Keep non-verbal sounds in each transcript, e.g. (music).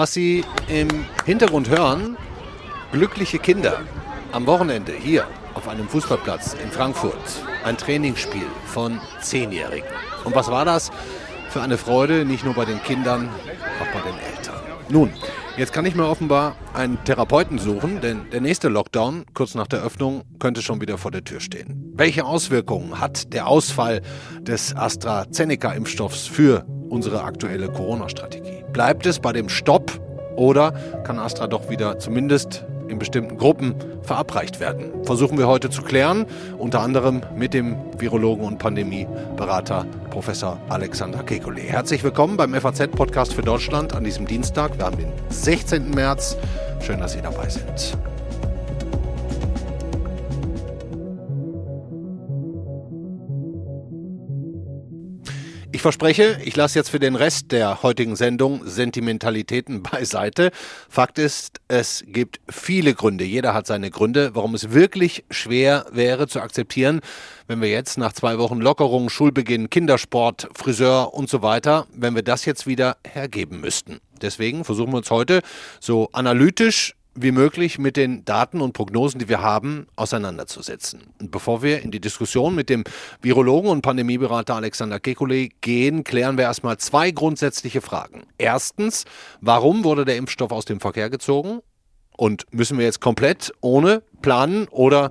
Was Sie im Hintergrund hören, glückliche Kinder. Am Wochenende hier auf einem Fußballplatz in Frankfurt. Ein Trainingsspiel von Zehnjährigen. Und was war das für eine Freude, nicht nur bei den Kindern, auch bei den Eltern. Nun, jetzt kann ich mir offenbar einen Therapeuten suchen, denn der nächste Lockdown, kurz nach der Öffnung, könnte schon wieder vor der Tür stehen. Welche Auswirkungen hat der Ausfall des AstraZeneca-Impfstoffs für unsere aktuelle Corona-Strategie? Bleibt es bei dem Stopp oder kann Astra doch wieder zumindest in bestimmten Gruppen verabreicht werden. Versuchen wir heute zu klären, unter anderem mit dem Virologen und Pandemieberater Professor Alexander Kekulé. Herzlich willkommen beim FAZ-Podcast für Deutschland an diesem Dienstag. Wir haben den 16. März. Schön, dass Sie dabei sind. Ich verspreche, ich lasse jetzt für den Rest der heutigen Sendung Sentimentalitäten (laughs) beiseite. Fakt ist, es gibt viele Gründe, jeder hat seine Gründe, warum es wirklich schwer wäre zu akzeptieren, wenn wir jetzt nach zwei Wochen Lockerung, Schulbeginn, Kindersport, Friseur und so weiter, wenn wir das jetzt wieder hergeben müssten. Deswegen versuchen wir uns heute so analytisch wie möglich mit den Daten und Prognosen, die wir haben, auseinanderzusetzen. Und bevor wir in die Diskussion mit dem Virologen und Pandemieberater Alexander Kekulé gehen, klären wir erstmal zwei grundsätzliche Fragen. Erstens, warum wurde der Impfstoff aus dem Verkehr gezogen? Und müssen wir jetzt komplett ohne planen oder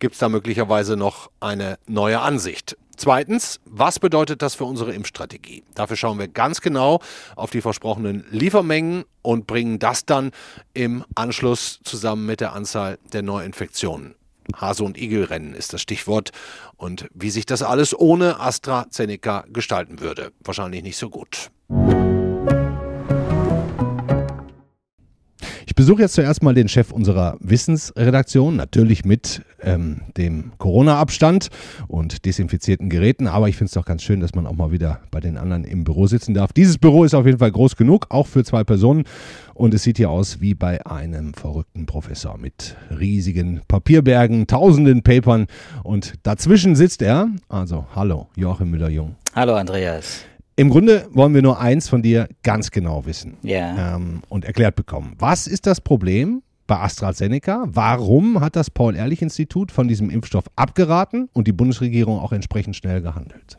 gibt es da möglicherweise noch eine neue Ansicht? Zweitens, was bedeutet das für unsere Impfstrategie? Dafür schauen wir ganz genau auf die versprochenen Liefermengen und bringen das dann im Anschluss zusammen mit der Anzahl der Neuinfektionen. Hase- und Igelrennen ist das Stichwort. Und wie sich das alles ohne AstraZeneca gestalten würde. Wahrscheinlich nicht so gut. Besuche jetzt zuerst mal den Chef unserer Wissensredaktion, natürlich mit ähm, dem Corona-Abstand und desinfizierten Geräten. Aber ich finde es doch ganz schön, dass man auch mal wieder bei den anderen im Büro sitzen darf. Dieses Büro ist auf jeden Fall groß genug, auch für zwei Personen. Und es sieht hier aus wie bei einem verrückten Professor mit riesigen Papierbergen, tausenden Papern. Und dazwischen sitzt er. Also, hallo, Joachim Müller-Jung. Hallo, Andreas. Im Grunde wollen wir nur eins von dir ganz genau wissen ja. ähm, und erklärt bekommen. Was ist das Problem bei AstraZeneca? Warum hat das Paul-Ehrlich-Institut von diesem Impfstoff abgeraten und die Bundesregierung auch entsprechend schnell gehandelt?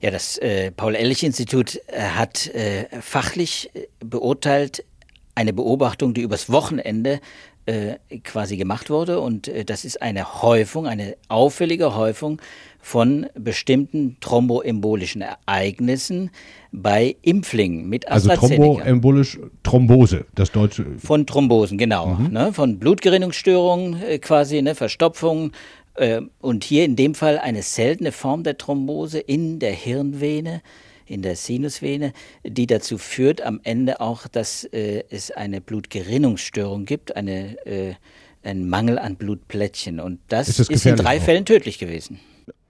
Ja, das äh, Paul-Ehrlich-Institut äh, hat äh, fachlich äh, beurteilt eine Beobachtung, die übers Wochenende äh, quasi gemacht wurde. Und äh, das ist eine Häufung, eine auffällige Häufung von bestimmten thromboembolischen Ereignissen bei Impflingen mit also AstraZeneca. Also thromboembolisch Thrombose, das deutsche. Von Thrombosen, genau. Mhm. Ne, von Blutgerinnungsstörungen äh, quasi, ne, Verstopfung. Äh, und hier in dem Fall eine seltene Form der Thrombose in der Hirnvene, in der Sinusvene, die dazu führt am Ende auch, dass äh, es eine Blutgerinnungsstörung gibt, eine, äh, ein Mangel an Blutplättchen. Und das ist, ist in drei auch? Fällen tödlich gewesen.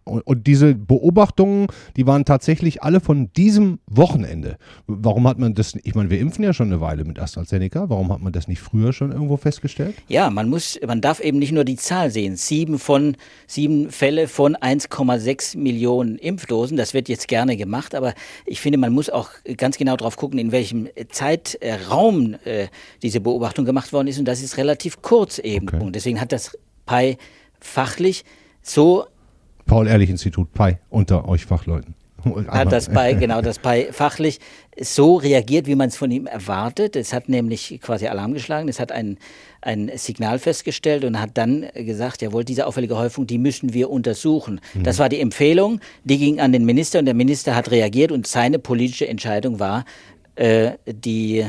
Und, und, diese Beobachtungen, die waren tatsächlich alle von diesem Wochenende. Warum hat man das, ich meine, wir impfen ja schon eine Weile mit AstraZeneca, warum hat man das nicht früher schon irgendwo festgestellt? Ja, man muss, man darf eben nicht nur die Zahl sehen. Sieben von, sieben Fälle von 1,6 Millionen Impfdosen, das wird jetzt gerne gemacht, aber ich finde, man muss auch ganz genau drauf gucken, in welchem Zeitraum äh, diese Beobachtung gemacht worden ist und das ist relativ kurz eben. Okay. Und deswegen hat das PI fachlich so Paul-Ehrlich-Institut PI unter euch Fachleuten. (laughs) Hat das bei, genau, das bei fachlich so reagiert, wie man es von ihm erwartet. Es hat nämlich quasi Alarm geschlagen, es hat ein, ein Signal festgestellt und hat dann gesagt, jawohl, diese auffällige Häufung, die müssen wir untersuchen. Mhm. Das war die Empfehlung, die ging an den Minister und der Minister hat reagiert und seine politische Entscheidung war, äh, die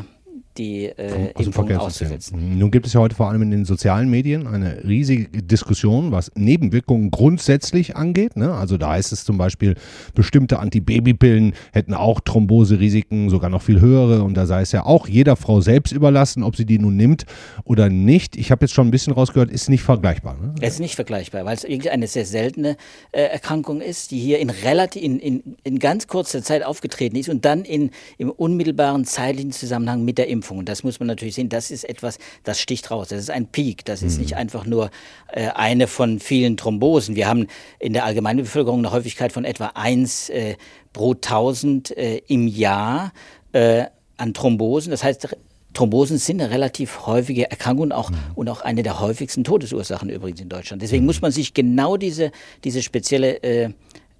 die äh, Impfung auszusetzen. Nun gibt es ja heute vor allem in den sozialen Medien eine riesige Diskussion, was Nebenwirkungen grundsätzlich angeht. Ne? Also da heißt es zum Beispiel, bestimmte Antibabypillen hätten auch Thromboserisiken, sogar noch viel höhere. Und da sei es ja auch jeder Frau selbst überlassen, ob sie die nun nimmt oder nicht. Ich habe jetzt schon ein bisschen rausgehört, ist nicht vergleichbar. Ne? Es ist nicht vergleichbar, weil es irgendwie eine sehr seltene äh, Erkrankung ist, die hier in relativ in, in, in ganz kurzer Zeit aufgetreten ist und dann in, im unmittelbaren zeitlichen Zusammenhang mit der Impfung Und das muss man natürlich sehen, das ist etwas, das sticht raus. Das ist ein Peak. Das ist nicht mhm. einfach nur äh, eine von vielen Thrombosen. Wir haben in der allgemeinen Bevölkerung eine Häufigkeit von etwa eins äh, pro 1000 äh, im Jahr äh, an Thrombosen. Das heißt, Thrombosen sind eine relativ häufige Erkrankung auch, mhm. und auch eine der häufigsten Todesursachen übrigens in Deutschland. Deswegen mhm. muss man sich genau diese, diese spezielle äh,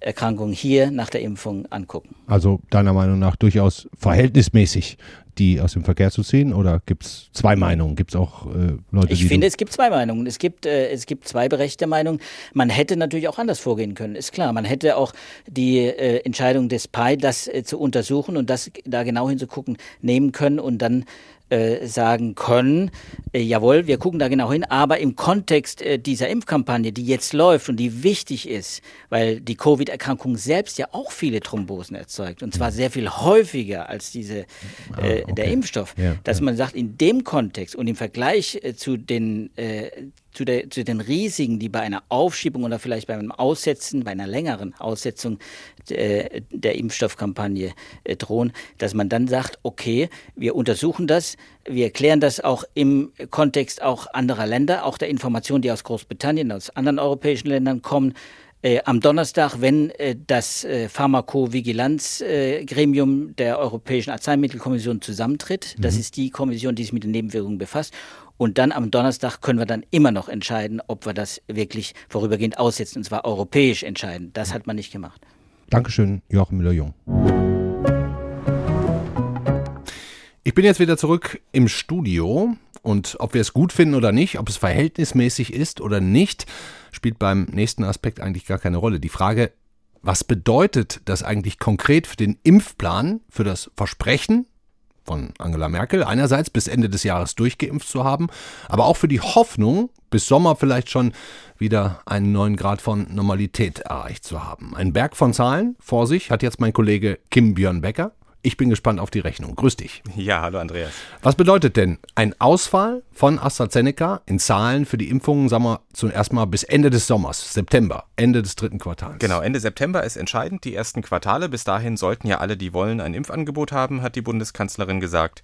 Erkrankung hier nach der Impfung angucken. Also deiner Meinung nach durchaus verhältnismäßig die aus dem Verkehr zu ziehen? Oder gibt es zwei Meinungen? Gibt es auch äh, Leute, Ich finde, es gibt zwei Meinungen. Es gibt, äh, es gibt zwei berechtigte Meinungen. Man hätte natürlich auch anders vorgehen können, ist klar. Man hätte auch die äh, Entscheidung des PI, das äh, zu untersuchen und das da genau hinzugucken, nehmen können und dann äh, sagen können, äh, jawohl, wir gucken da genau hin, aber im Kontext äh, dieser Impfkampagne, die jetzt läuft und die wichtig ist, weil die Covid-Erkrankung selbst ja auch viele Thrombosen erzeugt und zwar sehr viel häufiger als diese, ah, okay. der Impfstoff, ja, dass ja. man sagt, in dem Kontext und im Vergleich zu den zu, der, zu den Risiken, die bei einer Aufschiebung oder vielleicht bei einem Aussetzen, bei einer längeren Aussetzung äh, der Impfstoffkampagne äh, drohen, dass man dann sagt, okay, wir untersuchen das, wir erklären das auch im Kontext auch anderer Länder, auch der Informationen, die aus Großbritannien, aus anderen europäischen Ländern kommen, äh, am Donnerstag, wenn äh, das äh, Pharmakovigilanzgremium der Europäischen Arzneimittelkommission zusammentritt. Das mhm. ist die Kommission, die sich mit den Nebenwirkungen befasst. Und dann am Donnerstag können wir dann immer noch entscheiden, ob wir das wirklich vorübergehend aussetzen, und zwar europäisch entscheiden. Das hat man nicht gemacht. Dankeschön, Joachim Müller-Jung. Ich bin jetzt wieder zurück im Studio und ob wir es gut finden oder nicht, ob es verhältnismäßig ist oder nicht, spielt beim nächsten Aspekt eigentlich gar keine Rolle. Die Frage, was bedeutet das eigentlich konkret für den Impfplan, für das Versprechen von Angela Merkel, einerseits bis Ende des Jahres durchgeimpft zu haben, aber auch für die Hoffnung, bis Sommer vielleicht schon wieder einen neuen Grad von Normalität erreicht zu haben. Ein Berg von Zahlen vor sich hat jetzt mein Kollege Kim Björn Becker. Ich bin gespannt auf die Rechnung. Grüß dich. Ja, hallo Andreas. Was bedeutet denn ein Ausfall von AstraZeneca in Zahlen für die Impfungen, sagen wir zuerst mal bis Ende des Sommers, September, Ende des dritten Quartals? Genau, Ende September ist entscheidend, die ersten Quartale. Bis dahin sollten ja alle, die wollen, ein Impfangebot haben, hat die Bundeskanzlerin gesagt.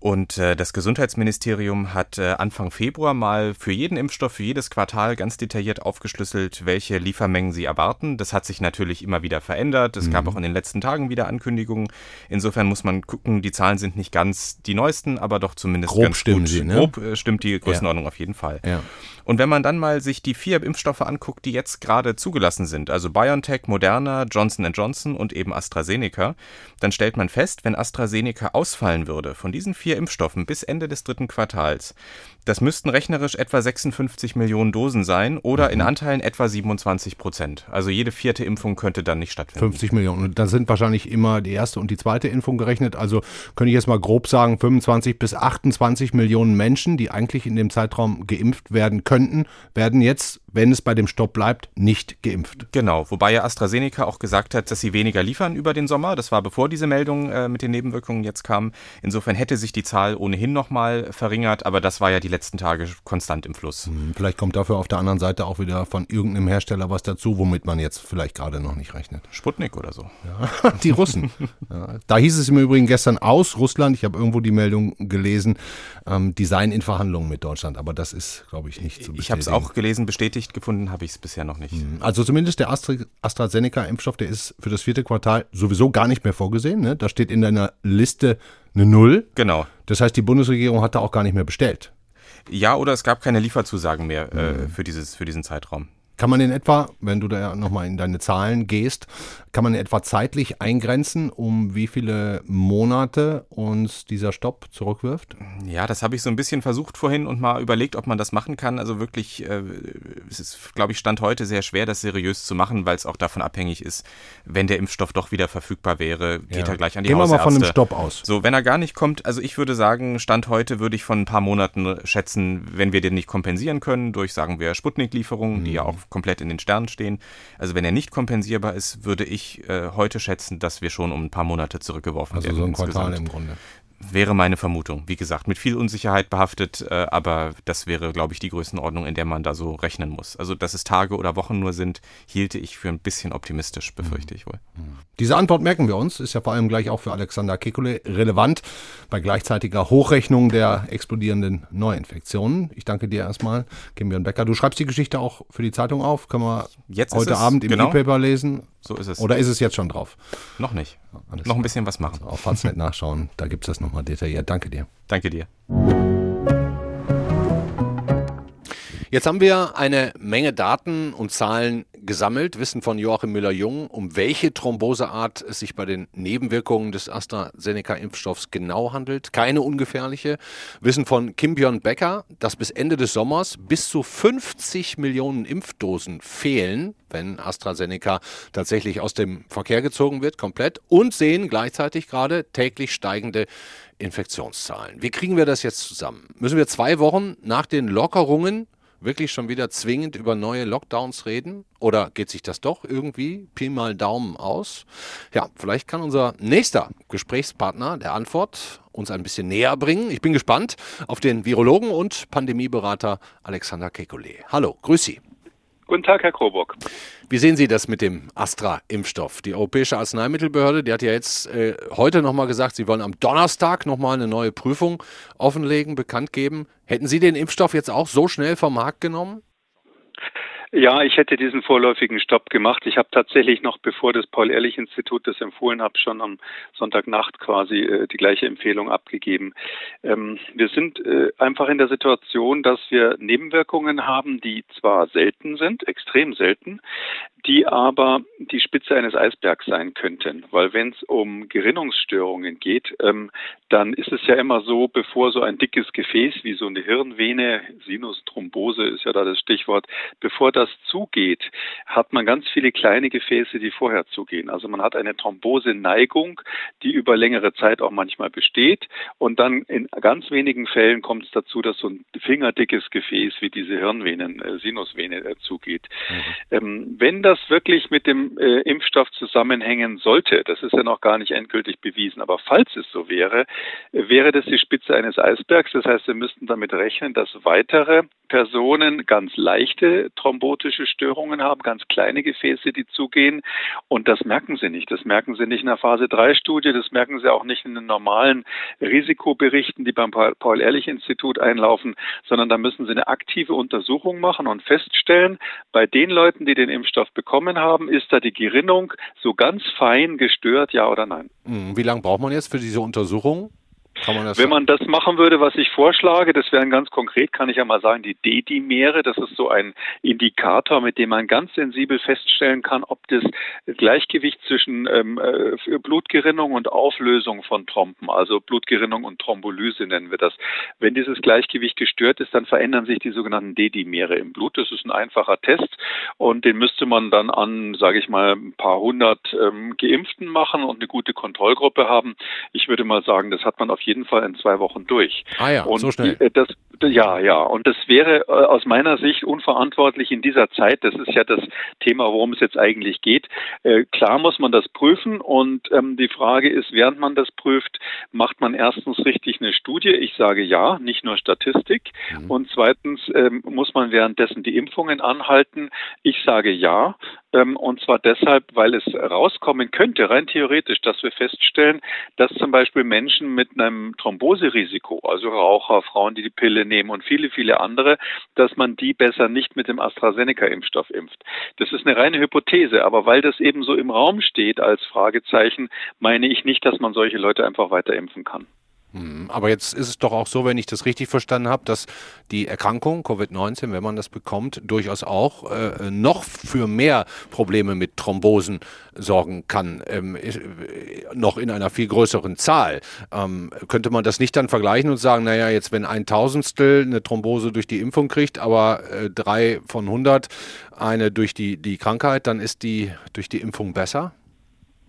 Und äh, das Gesundheitsministerium hat äh, Anfang Februar mal für jeden Impfstoff, für jedes Quartal ganz detailliert aufgeschlüsselt, welche Liefermengen sie erwarten. Das hat sich natürlich immer wieder verändert. Es mhm. gab auch in den letzten Tagen wieder Ankündigungen. Insofern muss man gucken, die Zahlen sind nicht ganz die neuesten, aber doch zumindest Grob ganz stimmen gut. Sie, ne? Grob äh, stimmt die Größenordnung ja. auf jeden Fall. Ja. Und wenn man dann mal sich die vier Impfstoffe anguckt, die jetzt gerade zugelassen sind, also BioNTech, Moderna, Johnson Johnson und eben AstraZeneca, dann stellt man fest, wenn AstraZeneca ausfallen würde von diesen vier Impfstoffen bis Ende des dritten Quartals, das müssten rechnerisch etwa 56 Millionen Dosen sein oder mhm. in Anteilen etwa 27 Prozent. Also jede vierte Impfung könnte dann nicht stattfinden. 50 Millionen. Und da sind wahrscheinlich immer die erste und die zweite Impfung gerechnet. Also könnte ich jetzt mal grob sagen, 25 bis 28 Millionen Menschen, die eigentlich in dem Zeitraum geimpft werden könnten, werden jetzt wenn es bei dem Stopp bleibt, nicht geimpft. Genau, wobei ja AstraZeneca auch gesagt hat, dass sie weniger liefern über den Sommer. Das war bevor diese Meldung äh, mit den Nebenwirkungen jetzt kam. Insofern hätte sich die Zahl ohnehin nochmal verringert, aber das war ja die letzten Tage konstant im Fluss. Hm, vielleicht kommt dafür auf der anderen Seite auch wieder von irgendeinem Hersteller was dazu, womit man jetzt vielleicht gerade noch nicht rechnet. Sputnik oder so. Ja, (laughs) die Russen. ja, da hieß es im Übrigen gestern aus Russland, ich habe irgendwo die Meldung gelesen, ähm, die seien in Verhandlungen mit Deutschland, aber das ist, glaube ich, nicht zu bestätigen. Ich habe es auch gelesen, bestätigt gefunden habe ich es bisher noch nicht. Mhm. Also zumindest der Astra AstraZeneca-Impfstoff, der ist für das vierte Quartal sowieso gar nicht mehr vorgesehen. Ne? Da steht in deiner Liste eine Null. Genau. Das heißt, die Bundesregierung hat da auch gar nicht mehr bestellt. Ja, oder es gab keine Lieferzusagen mehr mhm. für, dieses, für diesen Zeitraum. Kann man in etwa, wenn du da nochmal in deine Zahlen gehst, kann man in etwa zeitlich eingrenzen, um wie viele Monate uns dieser Stopp zurückwirft? Ja, das habe ich so ein bisschen versucht vorhin und mal überlegt, ob man das machen kann. Also wirklich, äh, es ist, glaube ich, Stand heute sehr schwer, das seriös zu machen, weil es auch davon abhängig ist, wenn der Impfstoff doch wieder verfügbar wäre, geht ja. er gleich an die Gehen Hausärzte. Gehen wir mal von einem Stopp aus. So, wenn er gar nicht kommt, also ich würde sagen, Stand heute würde ich von ein paar Monaten schätzen, wenn wir den nicht kompensieren können durch, sagen wir, Sputnik-Lieferungen, mhm. die ja auch komplett in den Sternen stehen. Also wenn er nicht kompensierbar ist, würde ich äh, heute schätzen, dass wir schon um ein paar Monate zurückgeworfen also werden. Also so ein Quartal im Grunde. Wäre meine Vermutung. Wie gesagt, mit viel Unsicherheit behaftet, äh, aber das wäre, glaube ich, die Größenordnung, in der man da so rechnen muss. Also, dass es Tage oder Wochen nur sind, hielte ich für ein bisschen optimistisch, befürchte ich wohl. Mhm. Diese Antwort merken wir uns, ist ja vor allem gleich auch für Alexander Kekule relevant bei gleichzeitiger Hochrechnung der explodierenden Neuinfektionen. Ich danke dir erstmal, Kim Becker. Du schreibst die Geschichte auch für die Zeitung auf. Können wir jetzt heute Abend im genau. E-Paper lesen? So ist es. Oder ist es jetzt schon drauf? Noch nicht. Alles noch ein bisschen was machen. Also auf Faznet nachschauen, da gibt es das noch nochmal detailliert. Danke dir. Danke dir. Jetzt haben wir eine Menge Daten und Zahlen gesammelt, Wissen von Joachim Müller-Jung, um welche Thromboseart es sich bei den Nebenwirkungen des AstraZeneca-Impfstoffs genau handelt. Keine ungefährliche. Wissen von Kim Björn Becker, dass bis Ende des Sommers bis zu 50 Millionen Impfdosen fehlen, wenn AstraZeneca tatsächlich aus dem Verkehr gezogen wird, komplett. Und sehen gleichzeitig gerade täglich steigende Infektionszahlen. Wie kriegen wir das jetzt zusammen? Müssen wir zwei Wochen nach den Lockerungen wirklich schon wieder zwingend über neue Lockdowns reden? Oder geht sich das doch irgendwie Pi mal Daumen aus? Ja, vielleicht kann unser nächster Gesprächspartner der Antwort uns ein bisschen näher bringen. Ich bin gespannt auf den Virologen und Pandemieberater Alexander Kekulé. Hallo, grüß Sie. Guten Tag, Herr Krobock. Wie sehen Sie das mit dem Astra-Impfstoff? Die Europäische Arzneimittelbehörde, die hat ja jetzt äh, heute nochmal gesagt, sie wollen am Donnerstag nochmal eine neue Prüfung offenlegen, bekannt geben. Hätten Sie den Impfstoff jetzt auch so schnell vom Markt genommen? Ja, ich hätte diesen vorläufigen Stopp gemacht. Ich habe tatsächlich noch, bevor das Paul-Ehrlich-Institut das empfohlen hat, schon am Sonntagnacht quasi äh, die gleiche Empfehlung abgegeben. Ähm, wir sind äh, einfach in der Situation, dass wir Nebenwirkungen haben, die zwar selten sind, extrem selten, die aber die Spitze eines Eisbergs sein könnten. Weil wenn es um Gerinnungsstörungen geht, ähm, dann ist es ja immer so, bevor so ein dickes Gefäß wie so eine Hirnvene, Sinusthrombose ist ja da das Stichwort, bevor das zugeht, hat man ganz viele kleine Gefäße, die vorher zugehen. Also man hat eine Thromboseneigung, die über längere Zeit auch manchmal besteht. Und dann in ganz wenigen Fällen kommt es dazu, dass so ein fingerdickes Gefäß wie diese Hirnvenen, äh, Sinusvene äh, zugeht. Mhm. Ähm, wenn das wirklich mit dem äh, Impfstoff zusammenhängen sollte, das ist ja noch gar nicht endgültig bewiesen, aber falls es so wäre, wäre das die Spitze eines Eisbergs. Das heißt, wir müssten damit rechnen, dass weitere Personen ganz leichte thrombotische Störungen haben, ganz kleine Gefäße, die zugehen. Und das merken sie nicht. Das merken sie nicht in der Phase 3 Studie. Das merken sie auch nicht in den normalen Risikoberichten, die beim Paul-Ehrlich-Institut einlaufen, sondern da müssen sie eine aktive Untersuchung machen und feststellen, bei den Leuten, die den Impfstoff bekommen haben, ist da die Gerinnung so ganz fein gestört, ja oder nein? Hm, wie lange braucht man jetzt für diese Untersuchung? Man Wenn man das machen würde, was ich vorschlage, das wären ganz konkret, kann ich ja mal sagen, die Dedimere, das ist so ein Indikator, mit dem man ganz sensibel feststellen kann, ob das Gleichgewicht zwischen ähm, äh, Blutgerinnung und Auflösung von Trompen, also Blutgerinnung und Thrombolyse nennen wir das. Wenn dieses Gleichgewicht gestört ist, dann verändern sich die sogenannten Dedimere im Blut. Das ist ein einfacher Test und den müsste man dann an, sage ich mal, ein paar hundert ähm, Geimpften machen und eine gute Kontrollgruppe haben. Ich würde mal sagen, das hat man auf jeden jeden Fall in zwei Wochen durch. Ah ja, und so schnell. Äh, das, ja, ja. Und das wäre äh, aus meiner Sicht unverantwortlich in dieser Zeit. Das ist ja das Thema, worum es jetzt eigentlich geht. Äh, klar muss man das prüfen und ähm, die Frage ist, während man das prüft, macht man erstens richtig eine Studie? Ich sage ja, nicht nur Statistik. Mhm. Und zweitens ähm, muss man währenddessen die Impfungen anhalten. Ich sage ja. Ähm, und zwar deshalb, weil es rauskommen könnte, rein theoretisch, dass wir feststellen, dass zum Beispiel Menschen mit einem Thromboserisiko, also Raucher, Frauen, die die Pille nehmen und viele, viele andere, dass man die besser nicht mit dem AstraZeneca-Impfstoff impft. Das ist eine reine Hypothese, aber weil das eben so im Raum steht als Fragezeichen, meine ich nicht, dass man solche Leute einfach weiter impfen kann. Hm, aber jetzt ist es doch auch so, wenn ich das richtig verstanden habe, dass die Erkrankung Covid-19, wenn man das bekommt, durchaus auch äh, noch für mehr Probleme mit Thrombosen sorgen kann, ähm, äh, noch in einer viel größeren Zahl. Ähm, könnte man das nicht dann vergleichen und sagen, naja, jetzt wenn ein Tausendstel eine Thrombose durch die Impfung kriegt, aber äh, drei von 100 eine durch die, die Krankheit, dann ist die durch die Impfung besser?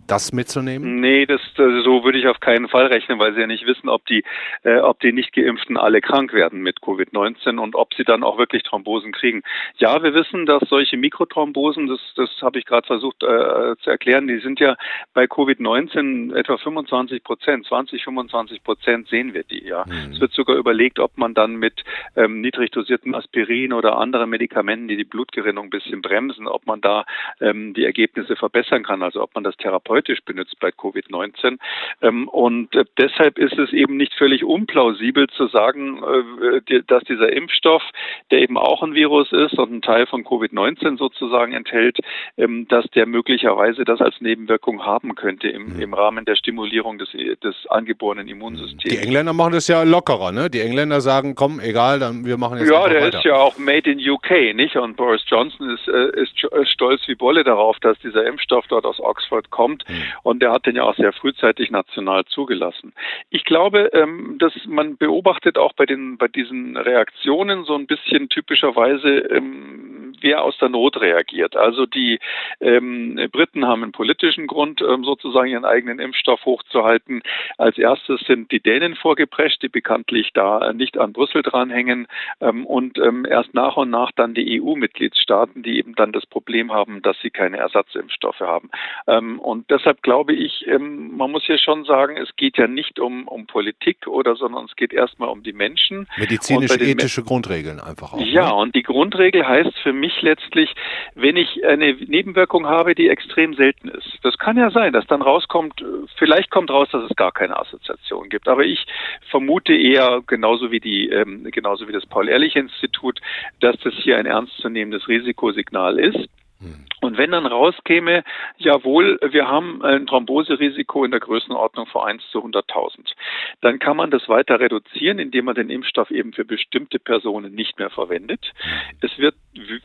Das mitzunehmen? Nee, das, so würde ich auf keinen Fall rechnen, weil sie ja nicht wissen, ob die, äh, ob die nicht geimpften alle krank werden mit Covid-19 und ob sie dann auch wirklich Thrombosen kriegen. Ja, wir wissen, dass solche Mikrothrombosen, das, das habe ich gerade versucht äh, zu erklären, die sind ja bei Covid-19 etwa 25 Prozent, 20, 25 Prozent sehen wir die. Ja, mhm. es wird sogar überlegt, ob man dann mit ähm, niedrig dosierten Aspirin oder anderen Medikamenten, die die Blutgerinnung ein bisschen bremsen, ob man da ähm, die Ergebnisse verbessern kann, also ob man das therapeutisch therapeutisch benutzt bei Covid-19. Ähm, und äh, deshalb ist es eben nicht völlig unplausibel zu sagen, äh, dass dieser Impfstoff, der eben auch ein Virus ist und einen Teil von Covid-19 sozusagen enthält, ähm, dass der möglicherweise das als Nebenwirkung haben könnte im, mhm. im Rahmen der Stimulierung des, des angeborenen Immunsystems. Die Engländer machen das ja lockerer, ne? Die Engländer sagen, komm, egal, dann wir machen jetzt Ja, der weiter. ist ja auch made in UK, nicht? Und Boris Johnson ist, äh, ist stolz wie Bolle darauf, dass dieser Impfstoff dort aus Oxford kommt. Mhm. Und der hat den ja auch sehr frühzeitig national zugelassen. Ich glaube, ähm, dass man beobachtet auch bei den bei diesen Reaktionen so ein bisschen typischerweise ähm, wer aus der Not reagiert. Also die ähm, Briten haben einen politischen Grund, ähm, sozusagen ihren eigenen Impfstoff hochzuhalten. Als erstes sind die Dänen vorgeprescht, die bekanntlich da nicht an Brüssel dranhängen ähm, und ähm, erst nach und nach dann die EU-Mitgliedstaaten, die eben dann das Problem haben, dass sie keine Ersatzimpfstoffe haben. Ähm, und deshalb glaube ich, ähm, man muss ja schon sagen, es geht ja nicht um, um Politik oder, sondern es geht erstmal um die Menschen. Medizinisch-ethische Grundregeln einfach auch. Ja, ne? und die Grundregel heißt für mich letztlich, wenn ich eine Nebenwirkung habe, die extrem selten ist. Das kann ja sein, dass dann rauskommt, vielleicht kommt raus, dass es gar keine Assoziation gibt. Aber ich vermute eher, genauso wie die, ähm, genauso wie das Paul-Ehrlich-Institut, dass das hier ein ernstzunehmendes Risikosignal ist. Und wenn dann rauskäme, jawohl, wir haben ein Thromboserisiko in der Größenordnung von 1 zu 100.000, dann kann man das weiter reduzieren, indem man den Impfstoff eben für bestimmte Personen nicht mehr verwendet. Es wird,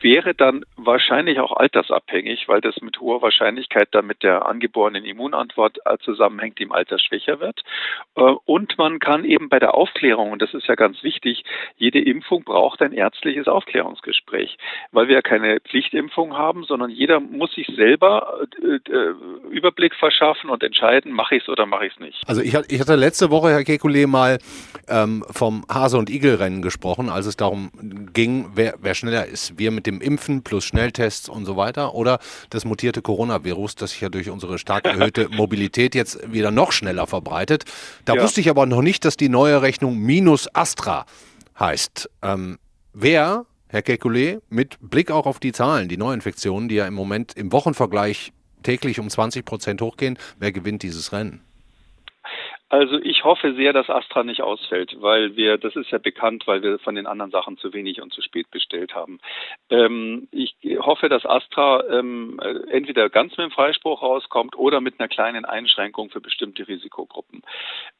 wäre dann wahrscheinlich auch altersabhängig, weil das mit hoher Wahrscheinlichkeit dann mit der angeborenen Immunantwort äh, zusammenhängt, die im Alter schwächer wird. Äh, und man kann eben bei der Aufklärung, und das ist ja ganz wichtig, jede Impfung braucht ein ärztliches Aufklärungsgespräch, weil wir ja keine Pflichtimpfung haben, sondern jede jeder muss sich selber äh, äh, Überblick verschaffen und entscheiden, mache ich es oder mache ich es nicht. Also ich, ich, hatte letzte Woche, Herr Kekulé, mal ähm, vom Hase- und Igel-Rennen gesprochen, als es darum ging, wer, wer schneller ist. Wir mit dem Impfen plus Schnelltests und so weiter oder das mutierte Coronavirus, das sich ja durch unsere stark (laughs) erhöhte Mobilität jetzt wieder noch schneller verbreitet. Da ja. wusste ich aber noch nicht, dass die neue Rechnung minus Astra heißt. Ähm, wer Herr Kekulé, mit Blick auch auf die Zahlen, die Neuinfektionen, die ja im Moment im Wochenvergleich täglich um 20 Prozent hochgehen, wer gewinnt dieses Rennen? Also ich hoffe sehr, dass Astra nicht ausfällt, weil wir, das ist ja bekannt, weil wir von den anderen Sachen zu wenig und zu spät bestellt haben. Ähm, ich hoffe, dass Astra ähm, entweder ganz mit dem Freispruch rauskommt oder mit einer kleinen Einschränkung für bestimmte Risikogruppen.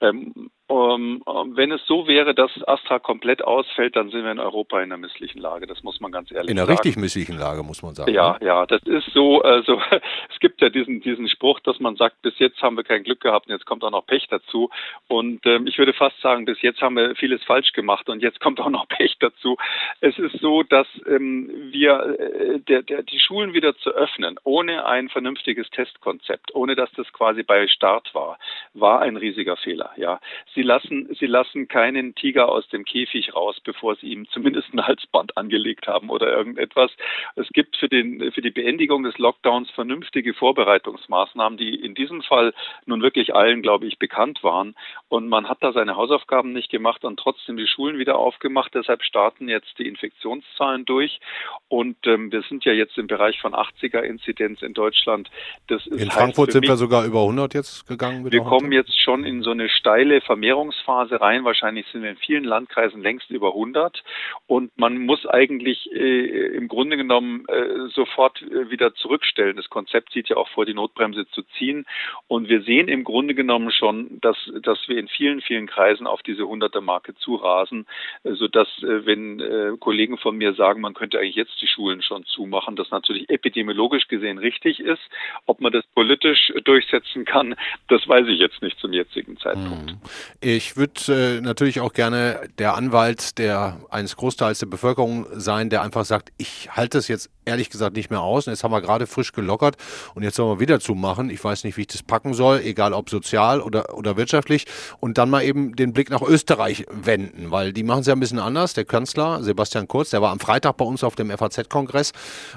Ähm, um, um, wenn es so wäre, dass Astra komplett ausfällt, dann sind wir in Europa in einer misslichen Lage. Das muss man ganz ehrlich sagen. In einer richtig misslichen Lage, muss man sagen. Ja, ne? ja, das ist so. Also (laughs) es gibt ja diesen diesen Spruch, dass man sagt, bis jetzt haben wir kein Glück gehabt und jetzt kommt auch noch Pech dazu. Und ähm, ich würde fast sagen, bis jetzt haben wir vieles falsch gemacht und jetzt kommt auch noch (laughs) Pech dazu. Es ist so, dass ähm, wir äh, der, der, die Schulen wieder zu öffnen, ohne ein vernünftiges Testkonzept, ohne dass das quasi bei Start war, war ein riesiger Fehler. Ja Sie lassen, Sie lassen keinen Tiger aus dem Käfig raus, bevor Sie ihm zumindest ein Halsband angelegt haben oder irgendetwas. Es gibt für, den, für die Beendigung des Lockdowns vernünftige Vorbereitungsmaßnahmen, die in diesem Fall nun wirklich allen, glaube ich, bekannt waren. Und man hat da seine Hausaufgaben nicht gemacht und trotzdem die Schulen wieder aufgemacht. Deshalb starten jetzt die Infektionszahlen durch. Und ähm, wir sind ja jetzt im Bereich von 80er-Inzidenz in Deutschland. Das ist in Frankfurt sind mich, wir sogar über 100 jetzt gegangen. Wir kommen jetzt schon in so eine steile Vermehrung Vermehrungsphase rein. Wahrscheinlich sind wir in vielen Landkreisen längst über 100. Und man muss eigentlich äh, im Grunde genommen äh, sofort äh, wieder zurückstellen. Das Konzept sieht ja auch vor, die Notbremse zu ziehen. Und wir sehen im Grunde genommen schon, dass, dass wir in vielen, vielen Kreisen auf diese 100er Marke zurasen, äh, sodass, äh, wenn äh, Kollegen von mir sagen, man könnte eigentlich jetzt die Schulen schon zumachen, das natürlich epidemiologisch gesehen richtig ist. Ob man das politisch durchsetzen kann, das weiß ich jetzt nicht zum jetzigen Zeitpunkt. Ich würde äh, natürlich auch gerne der Anwalt der eines Großteils der Bevölkerung sein, der einfach sagt, ich halte es jetzt ehrlich gesagt nicht mehr aus. Und jetzt haben wir gerade frisch gelockert und jetzt sollen wir wieder zumachen. Ich weiß nicht, wie ich das packen soll, egal ob sozial oder, oder wirtschaftlich. Und dann mal eben den Blick nach Österreich wenden, weil die machen es ja ein bisschen anders. Der Kanzler Sebastian Kurz, der war am Freitag bei uns auf dem FAZ-Kongress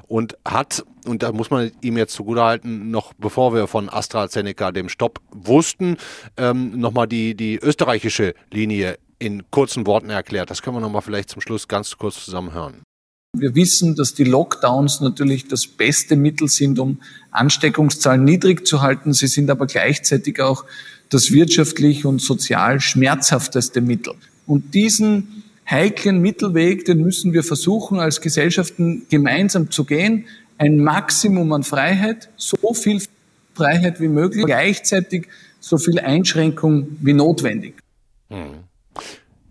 und hat, und da muss man ihm jetzt zugutehalten, noch bevor wir von AstraZeneca dem Stopp wussten, ähm, nochmal die, die österreichische Linie in kurzen Worten erklärt. Das können wir nochmal vielleicht zum Schluss ganz kurz zusammen hören. Wir wissen, dass die Lockdowns natürlich das beste Mittel sind, um Ansteckungszahlen niedrig zu halten. Sie sind aber gleichzeitig auch das wirtschaftlich und sozial schmerzhafteste Mittel. Und diesen heiklen Mittelweg, den müssen wir versuchen, als Gesellschaften gemeinsam zu gehen. Ein Maximum an Freiheit, so viel Freiheit wie möglich, gleichzeitig so viel Einschränkung wie notwendig. Hm.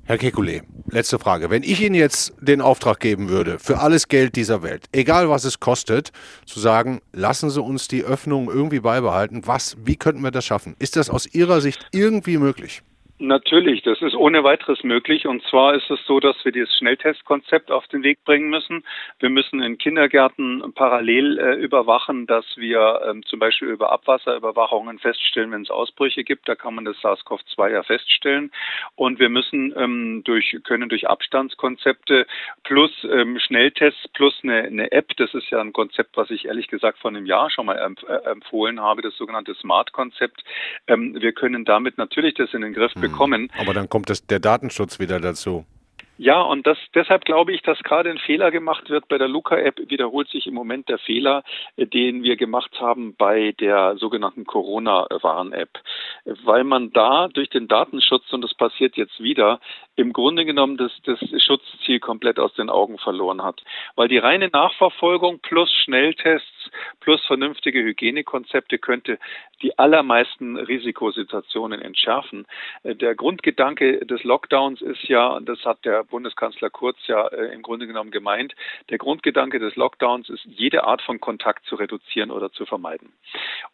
Herr Kekulé, letzte Frage. Wenn ich Ihnen jetzt den Auftrag geben würde, für alles Geld dieser Welt, egal was es kostet, zu sagen, lassen Sie uns die Öffnung irgendwie beibehalten, was, wie könnten wir das schaffen? Ist das aus Ihrer Sicht irgendwie möglich? Natürlich, das ist ohne weiteres möglich. Und zwar ist es so, dass wir dieses Schnelltestkonzept auf den Weg bringen müssen. Wir müssen in Kindergärten parallel äh, überwachen, dass wir ähm, zum Beispiel über Abwasserüberwachungen feststellen, wenn es Ausbrüche gibt. Da kann man das SARS-CoV-2 ja feststellen. Und wir müssen ähm, durch, können durch Abstandskonzepte plus ähm, Schnelltests plus eine, eine, App, das ist ja ein Konzept, was ich ehrlich gesagt vor einem Jahr schon mal empf äh, empfohlen habe, das sogenannte Smart-Konzept. Ähm, wir können damit natürlich das in den Griff bekommen bekommen. Aber dann kommt das, der Datenschutz wieder dazu. Ja, und das, deshalb glaube ich, dass gerade ein Fehler gemacht wird. Bei der Luca-App wiederholt sich im Moment der Fehler, äh, den wir gemacht haben bei der sogenannten Corona-Warn-App. Weil man da durch den Datenschutz, und das passiert jetzt wieder, im Grunde genommen das, das Schutzziel komplett aus den Augen verloren hat. Weil die reine Nachverfolgung plus Schnelltests plus vernünftige Hygienekonzepte könnte die allermeisten Risikosituationen entschärfen. Äh, der Grundgedanke des Lockdowns ist ja, und das hat der Bundeskanzler Kurz ja äh, im Grunde genommen gemeint, der Grundgedanke des Lockdowns ist, jede Art von Kontakt zu reduzieren oder zu vermeiden.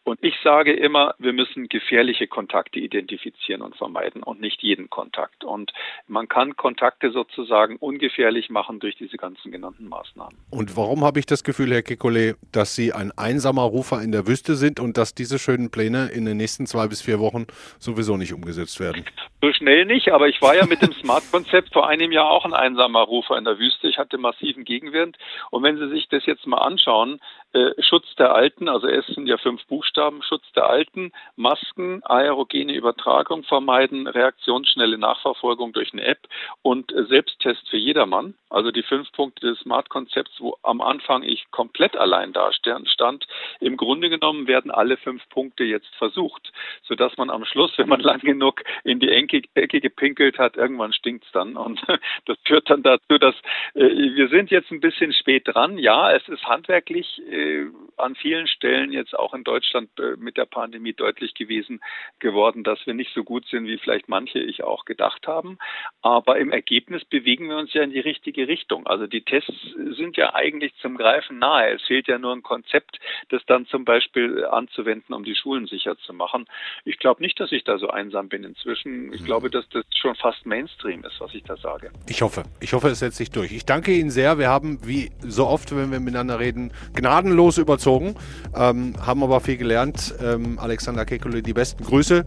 Und ich sage immer, wir müssen gefährliche Kontakte identifizieren und vermeiden und nicht jeden Kontakt. Und man kann Kontakte sozusagen ungefährlich machen durch diese ganzen genannten Maßnahmen. Und warum habe ich das Gefühl, Herr Kekulé, dass Sie ein einsamer Rufer in der Wüste sind und dass diese schönen Pläne in den nächsten zwei bis vier Wochen sowieso nicht umgesetzt werden? So schnell nicht, aber ich war ja mit dem Smart-Konzept vor einem Jahr auch ein einsamer Rufer in der Wüste. Ich hatte massiven Gegenwind. Und wenn Sie sich das jetzt mal anschauen, äh, Schutz der Alten, also es sind ja fünf Buchstaben, Schutz der Alten, Masken, aerogene Übertragung vermeiden, reaktionsschnelle Nachverfolgung durch eine App und Selbsttest für jedermann. Also die fünf Punkte des Smart-Konzepts, wo am Anfang ich komplett allein da stand. Im Grunde genommen werden alle fünf Punkte jetzt versucht, sodass man am Schluss, wenn man (laughs) lang genug in die Ecke, gepinkelt hat, irgendwann stinkt's dann. Und das führt dann dazu, dass äh, wir sind jetzt ein bisschen spät dran. Ja, es ist handwerklich äh, an vielen Stellen jetzt auch in Deutschland äh, mit der Pandemie deutlich gewesen geworden, dass wir nicht so gut sind, wie vielleicht manche ich auch gedacht haben. Aber im Ergebnis bewegen wir uns ja in die richtige Richtung. Also die Tests sind ja eigentlich zum Greifen nahe. Es fehlt ja nur ein Konzept, das dann zum Beispiel anzuwenden, um die Schulen sicher zu machen. Ich glaube nicht, dass ich da so einsam bin inzwischen. Ich mhm. glaube, dass das schon fast Mainstream ist, was ich da sage. Ich hoffe. Ich hoffe, es setzt sich durch. Ich danke Ihnen sehr. Wir haben, wie so oft, wenn wir miteinander reden, gnadenlos überzogen, ähm, haben aber viel gelernt. Ähm, Alexander Kekulé, die besten Grüße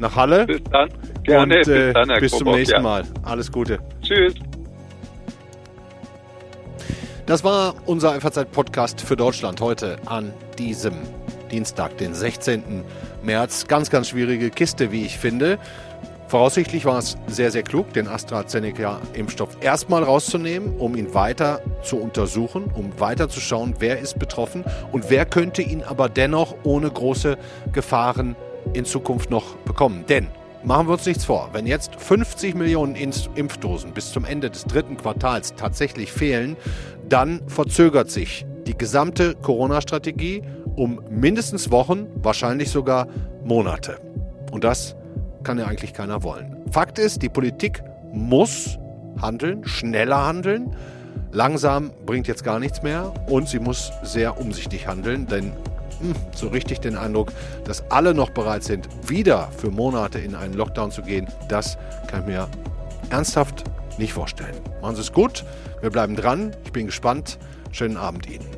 nach Halle. Bis dann. Gerne. Und, äh, bis, dann, bis zum nächsten. Mal. Alles Gute. Tschüss. Das war unser FAZ-Podcast für Deutschland heute an diesem Dienstag, den 16. März. Ganz, ganz schwierige Kiste, wie ich finde. Voraussichtlich war es sehr, sehr klug, den AstraZeneca-Impfstoff erstmal rauszunehmen, um ihn weiter zu untersuchen, um weiter zu schauen, wer ist betroffen und wer könnte ihn aber dennoch ohne große Gefahren in Zukunft noch bekommen. Denn Machen wir uns nichts vor, wenn jetzt 50 Millionen Impfdosen bis zum Ende des dritten Quartals tatsächlich fehlen, dann verzögert sich die gesamte Corona-Strategie um mindestens Wochen, wahrscheinlich sogar Monate. Und das kann ja eigentlich keiner wollen. Fakt ist, die Politik muss handeln, schneller handeln. Langsam bringt jetzt gar nichts mehr und sie muss sehr umsichtig handeln, denn hm, so richtig den Eindruck, dass alle noch bereit sind, wieder für Monate in einen Lockdown zu gehen, das kann ich mir ernsthaft nicht vorstellen. Machen Sie es gut, wir bleiben dran, ich bin gespannt. Schönen Abend Ihnen.